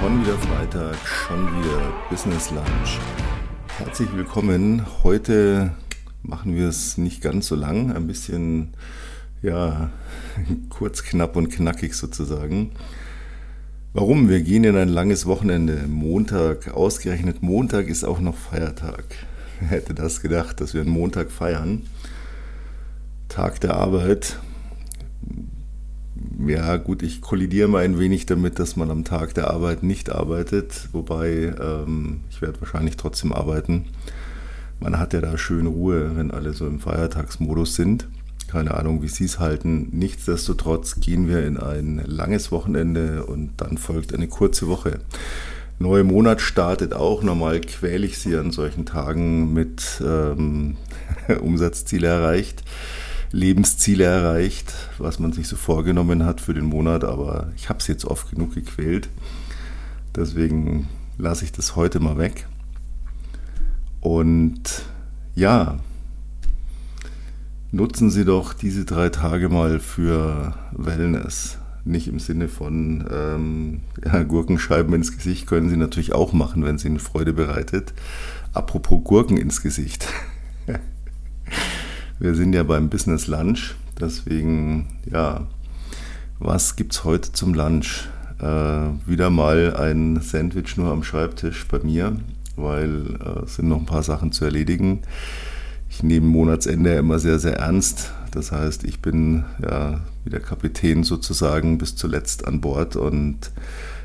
Schon wieder Freitag, schon wieder Business Lunch. Herzlich willkommen. Heute machen wir es nicht ganz so lang, ein bisschen, ja, kurz, knapp und knackig sozusagen. Warum? Wir gehen in ein langes Wochenende. Montag, ausgerechnet Montag ist auch noch Feiertag. Wer hätte das gedacht, dass wir einen Montag feiern? Tag der Arbeit ja, gut, ich kollidiere mal ein wenig damit, dass man am Tag der Arbeit nicht arbeitet, wobei ähm, ich werde wahrscheinlich trotzdem arbeiten. Man hat ja da schön Ruhe, wenn alle so im Feiertagsmodus sind. Keine Ahnung, wie Sie es halten. Nichtsdestotrotz gehen wir in ein langes Wochenende und dann folgt eine kurze Woche. Neuer Monat startet auch. Normal quäle ich Sie an solchen Tagen mit ähm, Umsatzziele erreicht. Lebensziele erreicht, was man sich so vorgenommen hat für den Monat, aber ich habe es jetzt oft genug gequält. Deswegen lasse ich das heute mal weg. Und ja, nutzen Sie doch diese drei Tage mal für Wellness. Nicht im Sinne von ähm, ja, Gurkenscheiben ins Gesicht können Sie natürlich auch machen, wenn es Ihnen Freude bereitet. Apropos Gurken ins Gesicht. Wir sind ja beim Business Lunch, deswegen, ja, was gibt's heute zum Lunch? Äh, wieder mal ein Sandwich nur am Schreibtisch bei mir, weil äh, es sind noch ein paar Sachen zu erledigen. Ich nehme Monatsende immer sehr, sehr ernst. Das heißt, ich bin ja wie der Kapitän sozusagen bis zuletzt an Bord und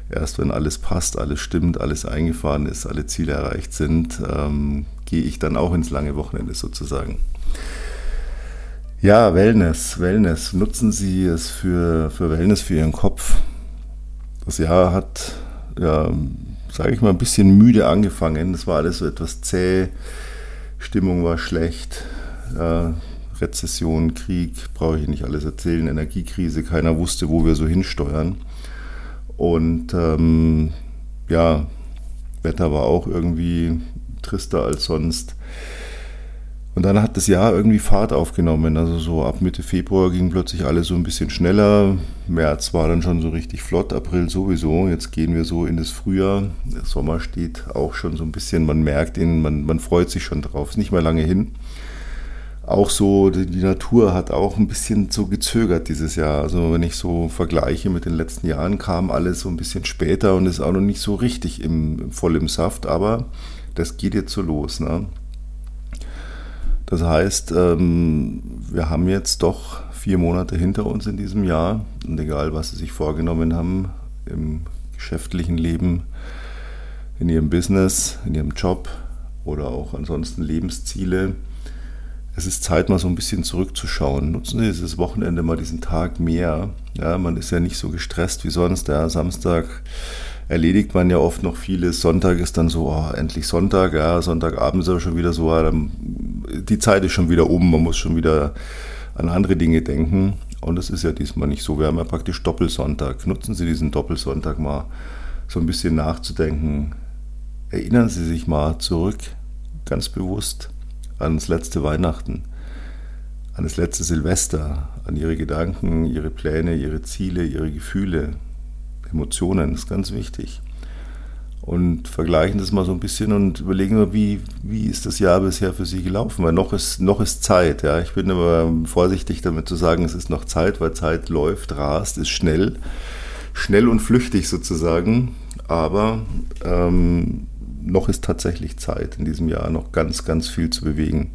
erst wenn alles passt, alles stimmt, alles eingefahren ist, alle Ziele erreicht sind, ähm, gehe ich dann auch ins lange Wochenende sozusagen. Ja, Wellness, Wellness. Nutzen Sie es für, für Wellness für Ihren Kopf. Das Jahr hat, ja, sage ich mal, ein bisschen müde angefangen. Das war alles so etwas zäh. Stimmung war schlecht. Ja, Rezession, Krieg, brauche ich nicht alles erzählen. Energiekrise, keiner wusste, wo wir so hinsteuern. Und ähm, ja, Wetter war auch irgendwie trister als sonst. Und dann hat das Jahr irgendwie Fahrt aufgenommen. Also so ab Mitte Februar ging plötzlich alles so ein bisschen schneller. März war dann schon so richtig flott, April sowieso. Jetzt gehen wir so in das Frühjahr. Der Sommer steht auch schon so ein bisschen, man merkt ihn, man, man freut sich schon drauf. Ist nicht mehr lange hin. Auch so, die, Natur hat auch ein bisschen so gezögert dieses Jahr. Also wenn ich so vergleiche mit den letzten Jahren, kam alles so ein bisschen später und ist auch noch nicht so richtig im, voll im Saft. Aber das geht jetzt so los. Ne? Das heißt, ähm, wir haben jetzt doch vier Monate hinter uns in diesem Jahr und egal, was Sie sich vorgenommen haben im geschäftlichen Leben, in Ihrem Business, in Ihrem Job oder auch ansonsten Lebensziele, es ist Zeit, mal so ein bisschen zurückzuschauen. Nutzen Sie dieses Wochenende mal diesen Tag mehr. Ja, man ist ja nicht so gestresst wie sonst. Ja, Samstag erledigt man ja oft noch vieles. Sonntag ist dann so, oh, endlich Sonntag, ja, Sonntagabend ist aber schon wieder so, ja, die Zeit ist schon wieder um, man muss schon wieder an andere Dinge denken. Und das ist ja diesmal nicht so. Wir haben ja praktisch Doppelsonntag. Nutzen Sie diesen Doppelsonntag mal so ein bisschen nachzudenken. Erinnern Sie sich mal zurück, ganz bewusst, an das letzte Weihnachten, an das letzte Silvester, an Ihre Gedanken, Ihre Pläne, Ihre Ziele, Ihre Gefühle, Emotionen, ist ganz wichtig. Und vergleichen das mal so ein bisschen und überlegen wir, wie, wie ist das Jahr bisher für Sie gelaufen? Weil noch ist, noch ist Zeit. Ja? Ich bin aber vorsichtig damit zu sagen, es ist noch Zeit, weil Zeit läuft, rast, ist schnell. Schnell und flüchtig sozusagen. Aber ähm, noch ist tatsächlich Zeit in diesem Jahr, noch ganz, ganz viel zu bewegen.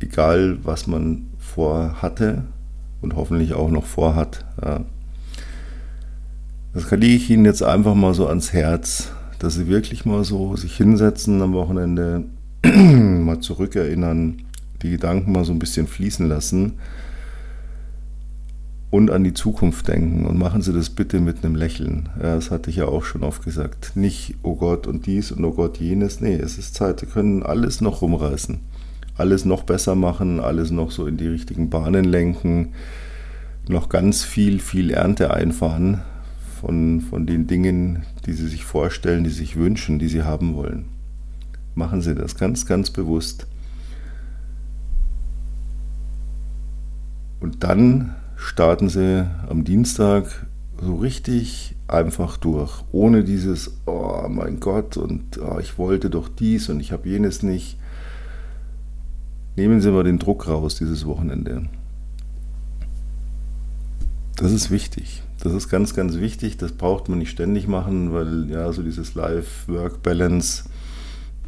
Egal, was man vorhatte und hoffentlich auch noch vorhat. Ja. Das lege ich Ihnen jetzt einfach mal so ans Herz, dass Sie wirklich mal so sich hinsetzen am Wochenende, mal zurückerinnern, die Gedanken mal so ein bisschen fließen lassen und an die Zukunft denken. Und machen Sie das bitte mit einem Lächeln. Ja, das hatte ich ja auch schon oft gesagt. Nicht, oh Gott und dies und oh Gott jenes. Nee, es ist Zeit. Sie können alles noch rumreißen. Alles noch besser machen, alles noch so in die richtigen Bahnen lenken, noch ganz viel, viel Ernte einfahren von, von den Dingen, die Sie sich vorstellen, die Sie sich wünschen, die Sie haben wollen. Machen Sie das ganz, ganz bewusst. Und dann starten Sie am Dienstag So richtig einfach durch, ohne dieses, oh mein Gott, und oh, ich wollte doch dies und ich habe jenes nicht. Nehmen Sie mal den Druck raus dieses Wochenende. Das ist wichtig. Das ist ganz, ganz wichtig. Das braucht man nicht ständig machen, weil ja, so dieses Life-Work-Balance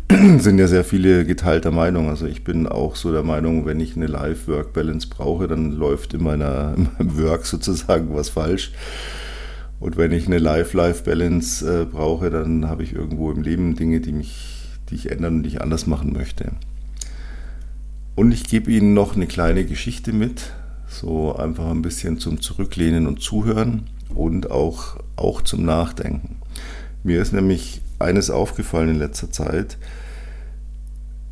sind ja sehr viele geteilter Meinung. Also ich bin auch so der Meinung, wenn ich eine Life-Work-Balance brauche, dann läuft in, meiner, in meinem Work sozusagen was falsch. Und wenn ich eine Life-Life-Balance äh, brauche, dann habe ich irgendwo im Leben Dinge, die mich, die ich ändern und die ich anders machen möchte. Und ich gebe Ihnen noch eine kleine Geschichte mit, so einfach ein bisschen zum Zurücklehnen und Zuhören und auch, auch zum Nachdenken. Mir ist nämlich eines aufgefallen in letzter Zeit.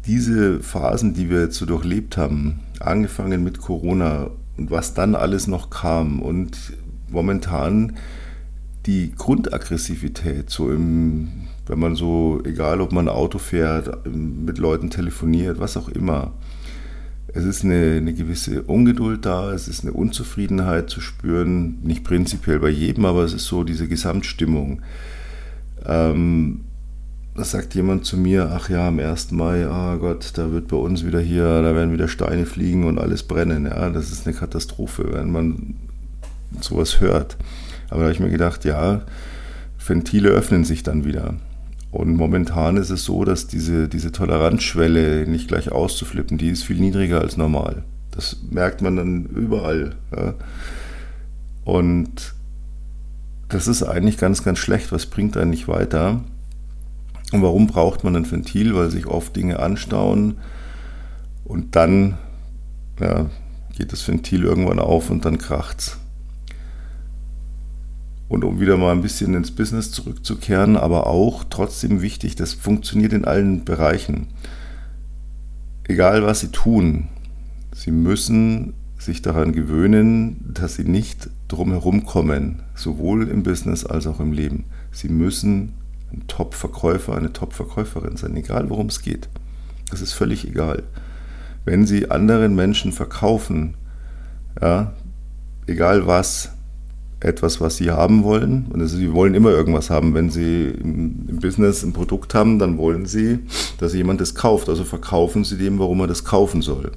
Diese Phasen, die wir jetzt so durchlebt haben, angefangen mit Corona und was dann alles noch kam und momentan die Grundaggressivität, so im, wenn man so, egal ob man Auto fährt, mit Leuten telefoniert, was auch immer, es ist eine, eine, gewisse Ungeduld da, es ist eine Unzufriedenheit zu spüren, nicht prinzipiell bei jedem, aber es ist so diese Gesamtstimmung. Ähm, da sagt jemand zu mir, ach ja, am 1. Mai, ah oh Gott, da wird bei uns wieder hier, da werden wieder Steine fliegen und alles brennen. Ja, das ist eine Katastrophe, wenn man sowas hört. Aber da habe ich mir gedacht, ja, Ventile öffnen sich dann wieder. Und momentan ist es so, dass diese, diese Toleranzschwelle nicht gleich auszuflippen, die ist viel niedriger als normal. Das merkt man dann überall. Ja. Und das ist eigentlich ganz, ganz schlecht. Was bringt einen nicht weiter? Und warum braucht man ein Ventil? Weil sich oft Dinge anstauen und dann ja, geht das Ventil irgendwann auf und dann kracht's. Und um wieder mal ein bisschen ins Business zurückzukehren, aber auch trotzdem wichtig, das funktioniert in allen Bereichen. Egal was Sie tun, Sie müssen sich daran gewöhnen, dass Sie nicht drumherum kommen, sowohl im Business als auch im Leben. Sie müssen ein Top-Verkäufer, eine Top-Verkäuferin sein, egal worum es geht. Das ist völlig egal. Wenn Sie anderen Menschen verkaufen, ja, egal was, etwas, was sie haben wollen. Und also sie wollen immer irgendwas haben. Wenn sie im, Business ein Produkt haben, dann wollen sie, dass jemand das kauft. Also verkaufen sie dem, warum er das kaufen soll.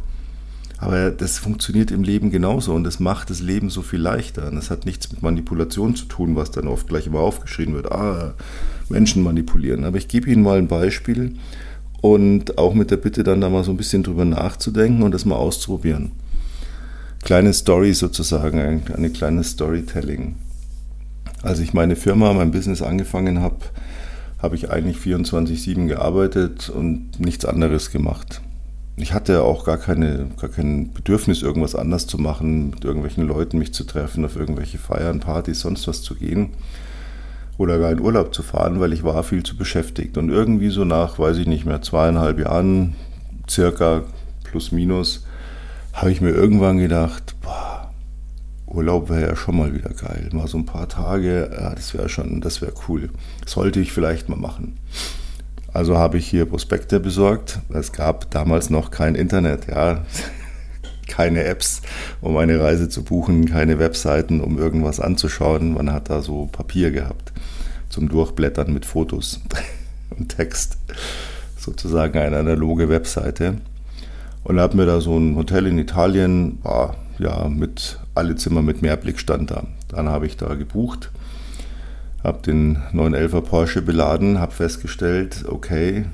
Aber das funktioniert im Leben genauso und das macht das Leben so viel leichter. Und das hat nichts mit Manipulation zu tun, was dann oft gleich immer aufgeschrieben wird. Ah, Menschen manipulieren. Aber ich gebe Ihnen mal ein Beispiel und auch mit der Bitte dann da mal so ein bisschen drüber nachzudenken und das mal auszuprobieren kleine Story sozusagen, ein, eine kleine Storytelling. Als ich meine Firma, mein Business angefangen habe, habe ich eigentlich 24-7 gearbeitet und nichts anderes gemacht. Ich hatte auch gar, keine, gar kein Bedürfnis, irgendwas anders zu machen, mit irgendwelchen Leuten mich zu treffen, auf irgendwelche Feiern, Partys, sonst was zu gehen oder gar in Urlaub zu fahren, weil ich war viel zu beschäftigt. Und irgendwie so nach, weiß ich nicht mehr, zweieinhalb Jahren, circa plus minus, habe ich mir irgendwann gedacht, boah, Urlaub wäre ja schon mal wieder geil. Mal so ein paar Tage, ja, das wäre schon, das wäre cool. Sollte ich vielleicht mal machen. Also habe ich hier Prospekte besorgt. Es gab damals noch kein Internet, ja. Keine Apps, um eine Reise zu buchen, keine Webseiten, um irgendwas anzuschauen. Man hat da so Papier gehabt zum Durchblättern mit Fotos und Text. Sozusagen eine analoge Webseite. Und habe mir da so ein Hotel in Italien, war ja mit alle Zimmer mit Mehrblick stand da. Dann habe ich da gebucht, habe den 911er Porsche beladen, habe festgestellt, okay,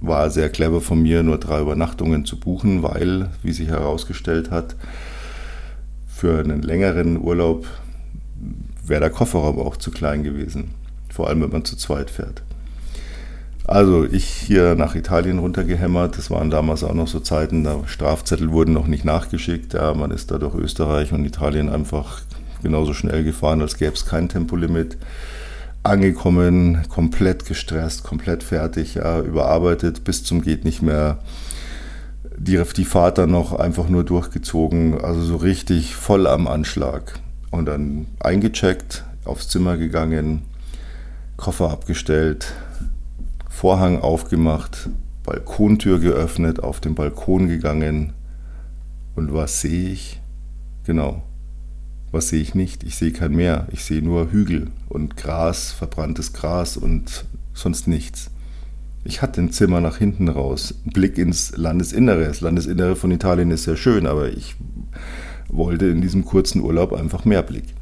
war sehr clever von mir, nur drei Übernachtungen zu buchen, weil, wie sich herausgestellt hat, für einen längeren Urlaub wäre der Kofferraum auch zu klein gewesen. Vor allem, wenn man zu zweit fährt. Also ich hier nach Italien runtergehämmert. Das waren damals auch noch so Zeiten, da Strafzettel wurden noch nicht nachgeschickt. Ja, man ist da durch Österreich und Italien einfach genauso schnell gefahren, als gäbe es kein Tempolimit. Angekommen, komplett gestresst, komplett fertig, ja, überarbeitet bis zum geht nicht mehr. Die, die Fahrt dann noch einfach nur durchgezogen, also so richtig voll am Anschlag. Und dann eingecheckt, aufs Zimmer gegangen, Koffer abgestellt, Vorhang aufgemacht, Balkontür geöffnet, auf den Balkon gegangen und was sehe ich? Genau, Was sehe ich nicht? Ich sehe kein Meer. Ich sehe nur Hügel und Gras, verbranntes Gras und sonst nichts. Ich hatte ein Zimmer nach hinten raus, Blick ins Landesinnere. Das Landesinnere von Italien ist sehr schön, aber ich wollte in diesem kurzen Urlaub einfach mehr Blick.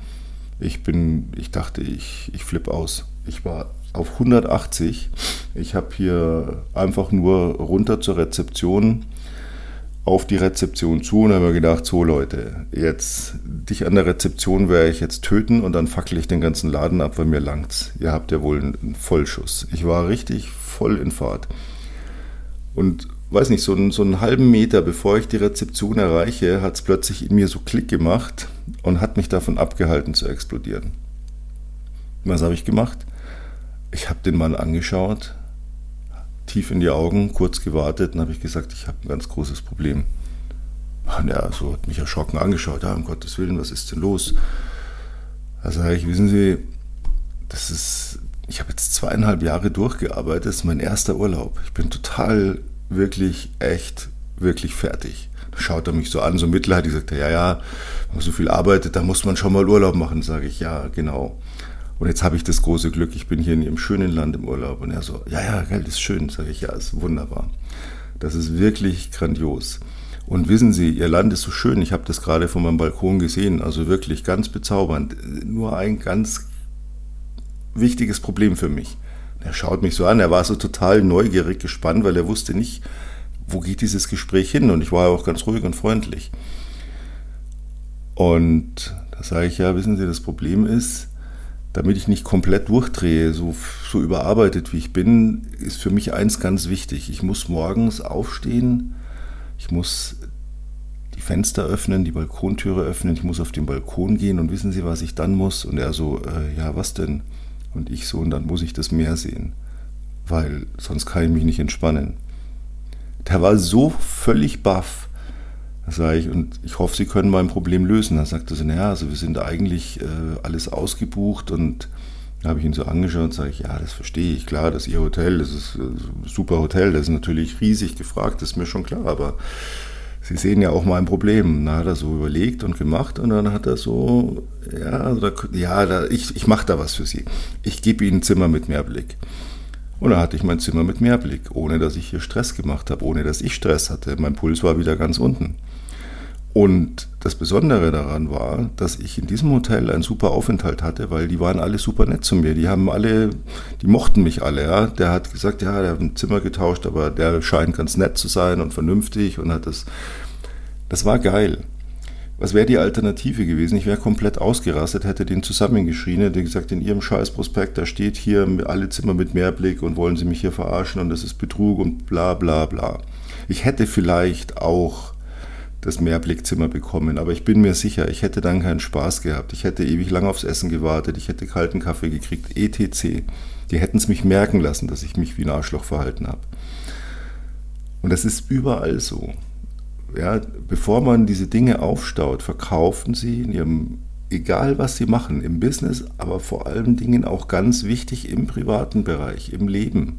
Ich bin, ich dachte, ich, ich flippe aus. Ich war auf 180. Ich habe hier einfach nur runter zur Rezeption auf die Rezeption zu und habe mir gedacht, so Leute, jetzt dich an der Rezeption werde ich jetzt töten und dann fackel ich den ganzen Laden ab, weil mir langt's. Ihr habt ja wohl einen Vollschuss. Ich war richtig voll in Fahrt. Und weiß nicht, so einen, so einen halben Meter bevor ich die Rezeption erreiche, hat es plötzlich in mir so Klick gemacht und hat mich davon abgehalten zu explodieren. Was habe ich gemacht? Ich habe den Mann angeschaut, tief in die Augen, kurz gewartet und habe ich gesagt, ich habe ein ganz großes Problem. Und er so hat mich erschrocken angeschaut, ja, um Gottes Willen, was ist denn los? Da sage ich, wissen Sie, das ist, ich habe jetzt zweieinhalb Jahre durchgearbeitet, das ist mein erster Urlaub. Ich bin total, wirklich, echt, wirklich fertig. Da schaut er mich so an, so mitleidig, sagt er, ja, ja, wenn man so viel arbeitet, da muss man schon mal Urlaub machen. Sage ich, ja, genau. Und jetzt habe ich das große Glück, ich bin hier in Ihrem schönen Land im Urlaub. Und er so, ja, ja, Geld ist schön. Sage ich, ja, ist wunderbar. Das ist wirklich grandios. Und wissen Sie, Ihr Land ist so schön. Ich habe das gerade von meinem Balkon gesehen. Also wirklich ganz bezaubernd. Nur ein ganz wichtiges Problem für mich. Er schaut mich so an. Er war so total neugierig, gespannt, weil er wusste nicht, wo geht dieses Gespräch hin. Und ich war auch ganz ruhig und freundlich. Und da sage ich, ja, wissen Sie, das Problem ist, damit ich nicht komplett durchdrehe, so, so überarbeitet wie ich bin, ist für mich eins ganz wichtig. Ich muss morgens aufstehen, ich muss die Fenster öffnen, die Balkontüre öffnen, ich muss auf den Balkon gehen und wissen Sie, was ich dann muss? Und er so, äh, ja, was denn? Und ich so, und dann muss ich das Meer sehen, weil sonst kann ich mich nicht entspannen. Der war so völlig baff da sage ich, und ich hoffe, Sie können mein Problem lösen. Dann sagt er so, naja, also wir sind eigentlich äh, alles ausgebucht und da habe ich ihn so angeschaut und sage ich, ja, das verstehe ich, klar, das ist Ihr Hotel, das ist ein äh, super Hotel, das ist natürlich riesig gefragt, das ist mir schon klar, aber Sie sehen ja auch mein Problem. Da hat er so überlegt und gemacht und dann hat er so, ja, da, ja da, ich, ich mache da was für Sie. Ich gebe Ihnen ein Zimmer mit Mehrblick. Und dann hatte ich mein Zimmer mit Mehrblick, ohne dass ich hier Stress gemacht habe, ohne dass ich Stress hatte. Mein Puls war wieder ganz unten. Und das Besondere daran war, dass ich in diesem Hotel einen super Aufenthalt hatte, weil die waren alle super nett zu mir. Die haben alle, die mochten mich alle. Ja. Der hat gesagt, ja, der hat ein Zimmer getauscht, aber der scheint ganz nett zu sein und vernünftig und hat das. Das war geil. Was wäre die Alternative gewesen? Ich wäre komplett ausgerastet, hätte den zusammengeschrien, hätte gesagt, in Ihrem Scheißprospekt, da steht hier alle Zimmer mit Mehrblick und wollen Sie mich hier verarschen und das ist Betrug und bla bla bla. Ich hätte vielleicht auch das Mehrblickzimmer bekommen. Aber ich bin mir sicher, ich hätte dann keinen Spaß gehabt. Ich hätte ewig lang aufs Essen gewartet, ich hätte kalten Kaffee gekriegt, etc. Die hätten es mich merken lassen, dass ich mich wie ein Arschloch verhalten habe. Und das ist überall so. Ja, bevor man diese Dinge aufstaut, verkaufen sie in ihrem, egal was sie machen, im Business, aber vor allen Dingen auch ganz wichtig im privaten Bereich, im Leben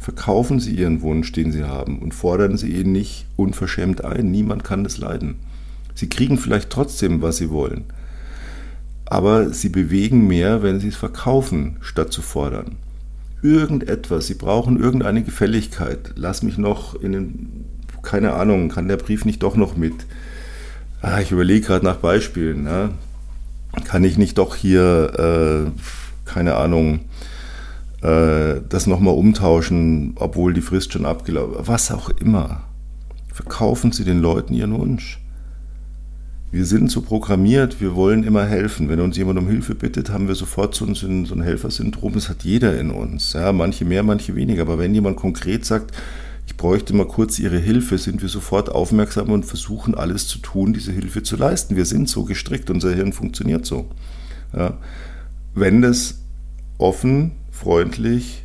verkaufen Sie Ihren Wunsch, den Sie haben, und fordern Sie ihn nicht unverschämt ein. Niemand kann das leiden. Sie kriegen vielleicht trotzdem, was Sie wollen. Aber Sie bewegen mehr, wenn Sie es verkaufen, statt zu fordern. Irgendetwas, Sie brauchen irgendeine Gefälligkeit. Lass mich noch in den, keine Ahnung, kann der Brief nicht doch noch mit? Ah, ich überlege gerade nach Beispielen. Ne? Kann ich nicht doch hier, äh, keine Ahnung, äh, das nochmal umtauschen, obwohl die Frist schon abgelaufen ist. Was auch immer. Verkaufen Sie den Leuten Ihren Wunsch. Wir sind so programmiert, wir wollen immer helfen. Wenn uns jemand um Hilfe bittet, haben wir sofort so ein, so ein Helfersyndrom. Das hat jeder in uns. Ja, manche mehr, manche weniger. Aber wenn jemand konkret sagt, ich bräuchte mal kurz Ihre Hilfe, sind wir sofort aufmerksam und versuchen alles zu tun, diese Hilfe zu leisten. Wir sind so gestrickt, unser Hirn funktioniert so. Ja. Wenn das offen freundlich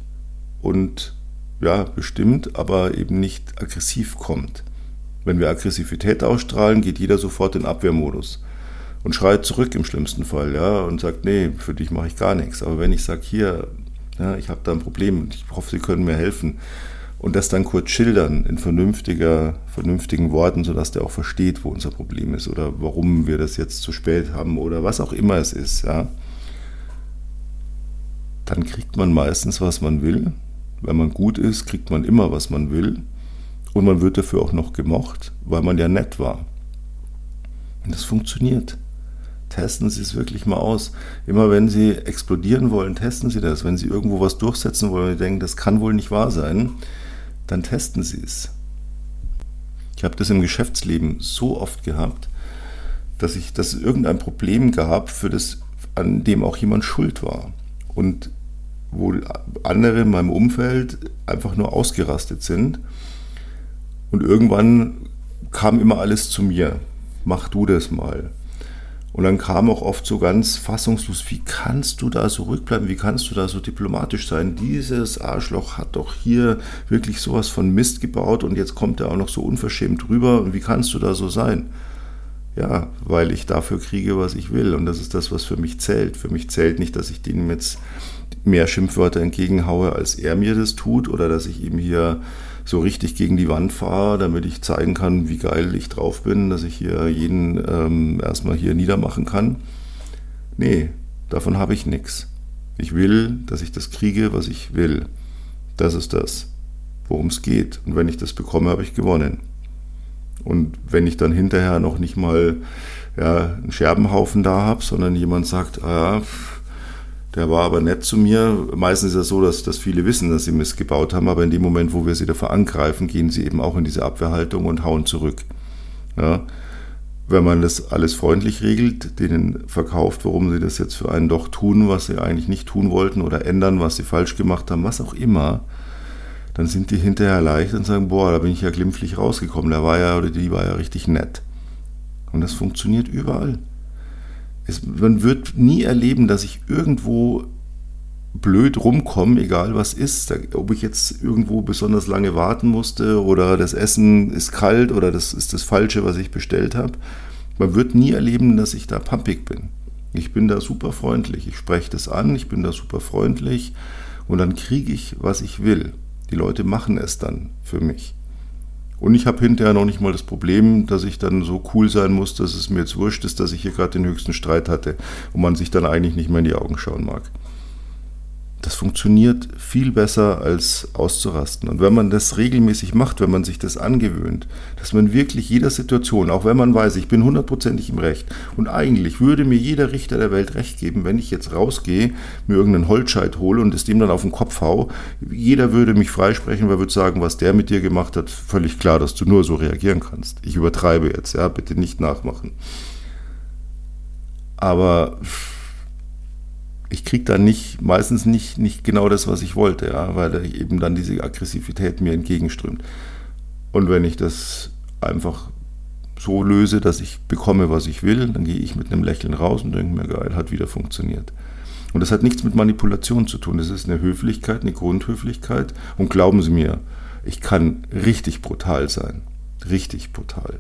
und ja, bestimmt, aber eben nicht aggressiv kommt. Wenn wir Aggressivität ausstrahlen, geht jeder sofort in Abwehrmodus und schreit zurück im schlimmsten Fall, ja, und sagt, nee, für dich mache ich gar nichts. Aber wenn ich sage, hier, ja, ich habe da ein Problem und ich hoffe, Sie können mir helfen, und das dann kurz schildern in vernünftiger, vernünftigen Worten, sodass der auch versteht, wo unser Problem ist oder warum wir das jetzt zu spät haben oder was auch immer es ist, ja, dann kriegt man meistens, was man will. Wenn man gut ist, kriegt man immer, was man will. Und man wird dafür auch noch gemocht, weil man ja nett war. Und das funktioniert. Testen Sie es wirklich mal aus. Immer wenn Sie explodieren wollen, testen Sie das. Wenn Sie irgendwo was durchsetzen wollen und denken, das kann wohl nicht wahr sein, dann testen Sie es. Ich habe das im Geschäftsleben so oft gehabt, dass ich, dass es irgendein Problem gab, für das, an dem auch jemand schuld war. Und wo andere in meinem Umfeld einfach nur ausgerastet sind. Und irgendwann kam immer alles zu mir. Mach du das mal. Und dann kam auch oft so ganz fassungslos, wie kannst du da so rückbleiben, wie kannst du da so diplomatisch sein? Dieses Arschloch hat doch hier wirklich sowas von Mist gebaut und jetzt kommt er auch noch so unverschämt rüber und wie kannst du da so sein? Ja, weil ich dafür kriege, was ich will und das ist das, was für mich zählt. Für mich zählt nicht, dass ich denen jetzt mehr Schimpfwörter entgegenhaue, als er mir das tut oder dass ich ihm hier so richtig gegen die Wand fahre, damit ich zeigen kann, wie geil ich drauf bin, dass ich hier jeden ähm, erstmal hier niedermachen kann. Nee, davon habe ich nichts. Ich will, dass ich das kriege, was ich will. Das ist das, worum es geht. Und wenn ich das bekomme, habe ich gewonnen. Und wenn ich dann hinterher noch nicht mal ja, einen Scherbenhaufen da habe, sondern jemand sagt, ah, der war aber nett zu mir. Meistens ist es so, dass, dass viele wissen, dass sie Mist gebaut haben, aber in dem Moment, wo wir sie dafür angreifen, gehen sie eben auch in diese Abwehrhaltung und hauen zurück. Ja? Wenn man das alles freundlich regelt, denen verkauft, warum sie das jetzt für einen doch tun, was sie eigentlich nicht tun wollten oder ändern, was sie falsch gemacht haben, was auch immer, dann sind die hinterher leicht und sagen, boah, da bin ich ja glimpflich rausgekommen, der war ja oder die war ja richtig nett. Und das funktioniert überall es, man wird nie erleben, dass ich irgendwo blöd rumkomme, egal was ist. Ob ich jetzt irgendwo besonders lange warten musste oder das Essen ist kalt oder das ist das Falsche, was ich bestellt habe. Man wird nie erleben, dass ich da pampig bin. Ich bin da super freundlich. Ich spreche das an, ich bin da super freundlich und dann kriege ich, was ich will. Die Leute machen es dann für mich. Und ich habe hinterher noch nicht mal das Problem, dass ich dann so cool sein muss, dass es mir jetzt wurscht ist, dass ich hier gerade den höchsten Streit hatte und man sich dann eigentlich nicht mehr in die Augen schauen mag. Das funktioniert viel besser als auszurasten. Und wenn man das regelmäßig macht, wenn man sich das angewöhnt, dass man wirklich jeder Situation, auch wenn man weiß, ich bin hundertprozentig im Recht und eigentlich würde mir jeder Richter der Welt recht geben, wenn ich jetzt rausgehe, mir irgendeinen Holzscheit hole und es dem dann auf den Kopf hau, jeder würde mich freisprechen, weil würde sagen, was der mit dir gemacht hat, völlig klar, dass du nur so reagieren kannst. Ich übertreibe jetzt, ja, bitte nicht nachmachen. Aber ich kriege dann nicht, meistens nicht, nicht genau das, was ich wollte, ja, weil eben dann diese Aggressivität mir entgegenströmt. Und wenn ich das einfach so löse, dass ich bekomme, was ich will, dann gehe ich mit einem Lächeln raus und denke mir, geil, hat wieder funktioniert. Und das hat nichts mit Manipulation zu tun. Das ist eine Höflichkeit, eine Grundhöflichkeit. Und glauben Sie mir, ich kann richtig brutal sein. Richtig brutal.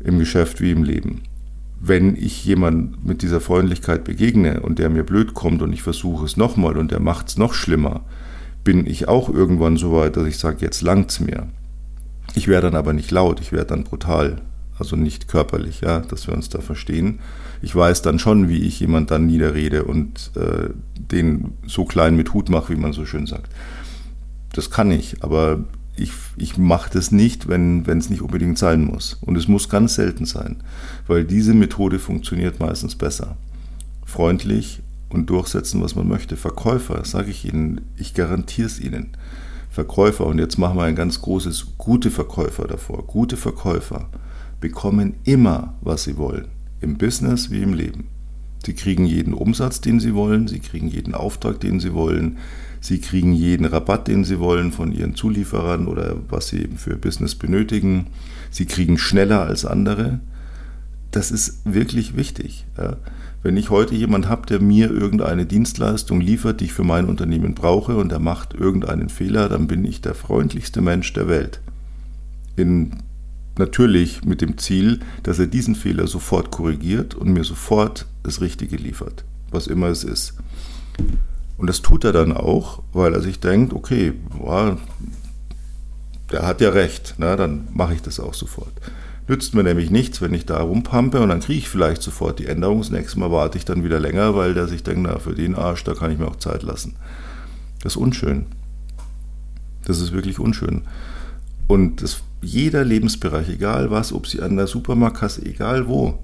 Im Geschäft wie im Leben wenn ich jemand mit dieser Freundlichkeit begegne und der mir blöd kommt und ich versuche es nochmal und der macht es noch schlimmer, bin ich auch irgendwann so weit, dass ich sage, jetzt langt's mir. Ich werde dann aber nicht laut, ich werde dann brutal, also nicht körperlich, ja, dass wir uns da verstehen. Ich weiß dann schon, wie ich jemand dann niederrede und äh, den so klein mit Hut mache, wie man so schön sagt. Das kann ich, aber ich, ich mache das nicht, wenn es nicht unbedingt sein muss. Und es muss ganz selten sein, weil diese Methode funktioniert meistens besser. Freundlich und durchsetzen, was man möchte. Verkäufer, sage ich Ihnen, ich garantiere es Ihnen. Verkäufer, und jetzt machen wir ein ganz großes gute Verkäufer davor. Gute Verkäufer bekommen immer, was sie wollen. Im Business wie im Leben. Sie kriegen jeden Umsatz, den sie wollen, sie kriegen jeden Auftrag, den sie wollen, Sie kriegen jeden Rabatt, den Sie wollen von Ihren Zulieferern oder was Sie eben für Business benötigen. Sie kriegen schneller als andere. Das ist wirklich wichtig. Ja. Wenn ich heute jemand habe, der mir irgendeine Dienstleistung liefert, die ich für mein Unternehmen brauche und er macht irgendeinen Fehler, dann bin ich der freundlichste Mensch der Welt. In, natürlich mit dem Ziel, dass er diesen Fehler sofort korrigiert und mir sofort das Richtige liefert, was immer es ist. Und das tut er dann auch, weil er sich denkt, okay, boah, der hat ja recht, na, dann mache ich das auch sofort. Nützt mir nämlich nichts, wenn ich da rumpampe und dann kriege ich vielleicht sofort die Änderung. Das nächste Mal warte ich dann wieder länger, weil der sich denkt, na, für den Arsch, da kann ich mir auch Zeit lassen. Das ist unschön. Das ist wirklich unschön. Und das, jeder Lebensbereich, egal was, ob sie an der Supermarktkasse, egal wo,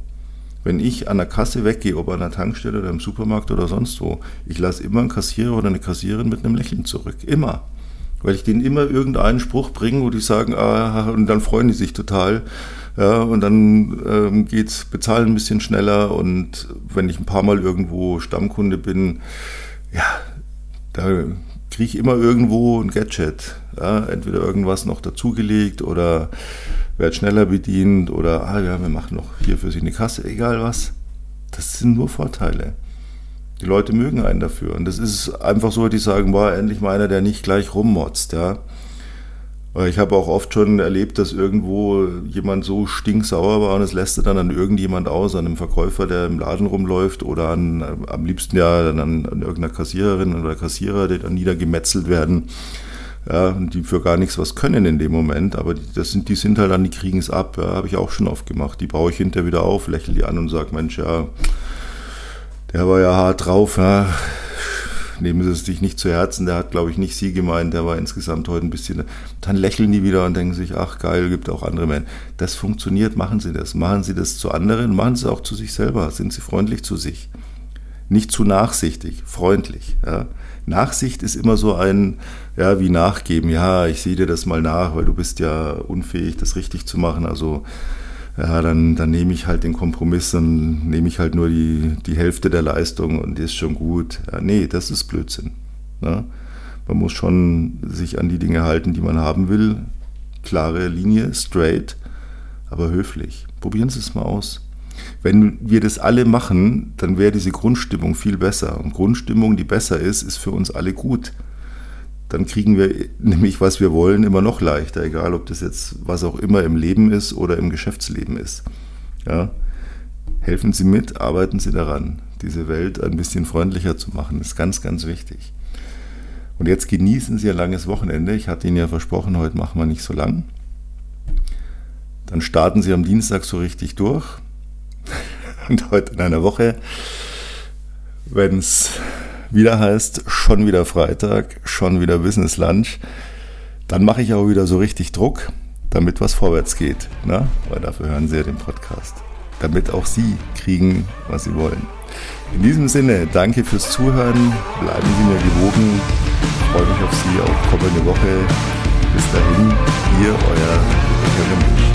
wenn ich an der Kasse weggehe, ob an der Tankstelle oder im Supermarkt oder sonst wo, ich lasse immer einen Kassierer oder eine Kassiererin mit einem Lächeln zurück. Immer. Weil ich denen immer irgendeinen Spruch bringe, wo die sagen, ah, und dann freuen die sich total. Ja, und dann ähm, geht's bezahlen ein bisschen schneller und wenn ich ein paar Mal irgendwo Stammkunde bin, ja, da kriege immer irgendwo ein Gadget. Ja, entweder irgendwas noch dazugelegt oder werde schneller bedient oder ah ja, wir machen noch hier für Sie eine Kasse, egal was. Das sind nur Vorteile. Die Leute mögen einen dafür. Und das ist einfach so, die sagen, boah, endlich mal einer, der nicht gleich rummotzt, ja. Ich habe auch oft schon erlebt, dass irgendwo jemand so stinksauer war und es lässt dann an irgendjemand aus, an einem Verkäufer, der im Laden rumläuft oder an, am liebsten ja dann an, an irgendeiner Kassiererin oder Kassierer, die dann niedergemetzelt werden. Ja, und die für gar nichts was können in dem Moment, aber die, das sind, die sind halt dann, die kriegen es ab, ja, habe ich auch schon oft gemacht. Die baue ich hinterher wieder auf, lächle die an und sage, Mensch, ja, der war ja hart drauf, ja, nehmen Sie es sich nicht zu Herzen, der hat, glaube ich, nicht Sie gemeint, der war insgesamt heute ein bisschen. Dann lächeln die wieder und denken sich, ach geil, gibt auch andere Menschen. Das funktioniert, machen Sie das. Machen Sie das zu anderen, machen Sie es auch zu sich selber. Sind Sie freundlich zu sich. Nicht zu nachsichtig, freundlich. Ja. Nachsicht ist immer so ein, ja, wie nachgeben. Ja, ich sehe dir das mal nach, weil du bist ja unfähig, das richtig zu machen. Also ja, dann, dann nehme ich halt den Kompromiss, dann nehme ich halt nur die, die Hälfte der Leistung und die ist schon gut. Ja, nee, das ist Blödsinn. Ne? Man muss schon sich an die Dinge halten, die man haben will. Klare Linie, straight, aber höflich. Probieren Sie es mal aus. Wenn wir das alle machen, dann wäre diese Grundstimmung viel besser. Und Grundstimmung, die besser ist, ist für uns alle gut dann kriegen wir nämlich, was wir wollen, immer noch leichter, egal ob das jetzt was auch immer im Leben ist oder im Geschäftsleben ist. Ja? Helfen Sie mit, arbeiten Sie daran, diese Welt ein bisschen freundlicher zu machen, ist ganz, ganz wichtig. Und jetzt genießen Sie ein langes Wochenende. Ich hatte Ihnen ja versprochen, heute machen wir nicht so lang. Dann starten Sie am Dienstag so richtig durch. Und heute in einer Woche, wenn es wieder heißt, schon wieder Freitag, schon wieder Business Lunch, dann mache ich auch wieder so richtig Druck, damit was vorwärts geht. Ne? Weil dafür hören Sie ja den Podcast. Damit auch Sie kriegen, was Sie wollen. In diesem Sinne, danke fürs Zuhören. Bleiben Sie mir gewogen. Ich freue mich auf Sie auch kommende Woche. Bis dahin, ihr, euer Jürgen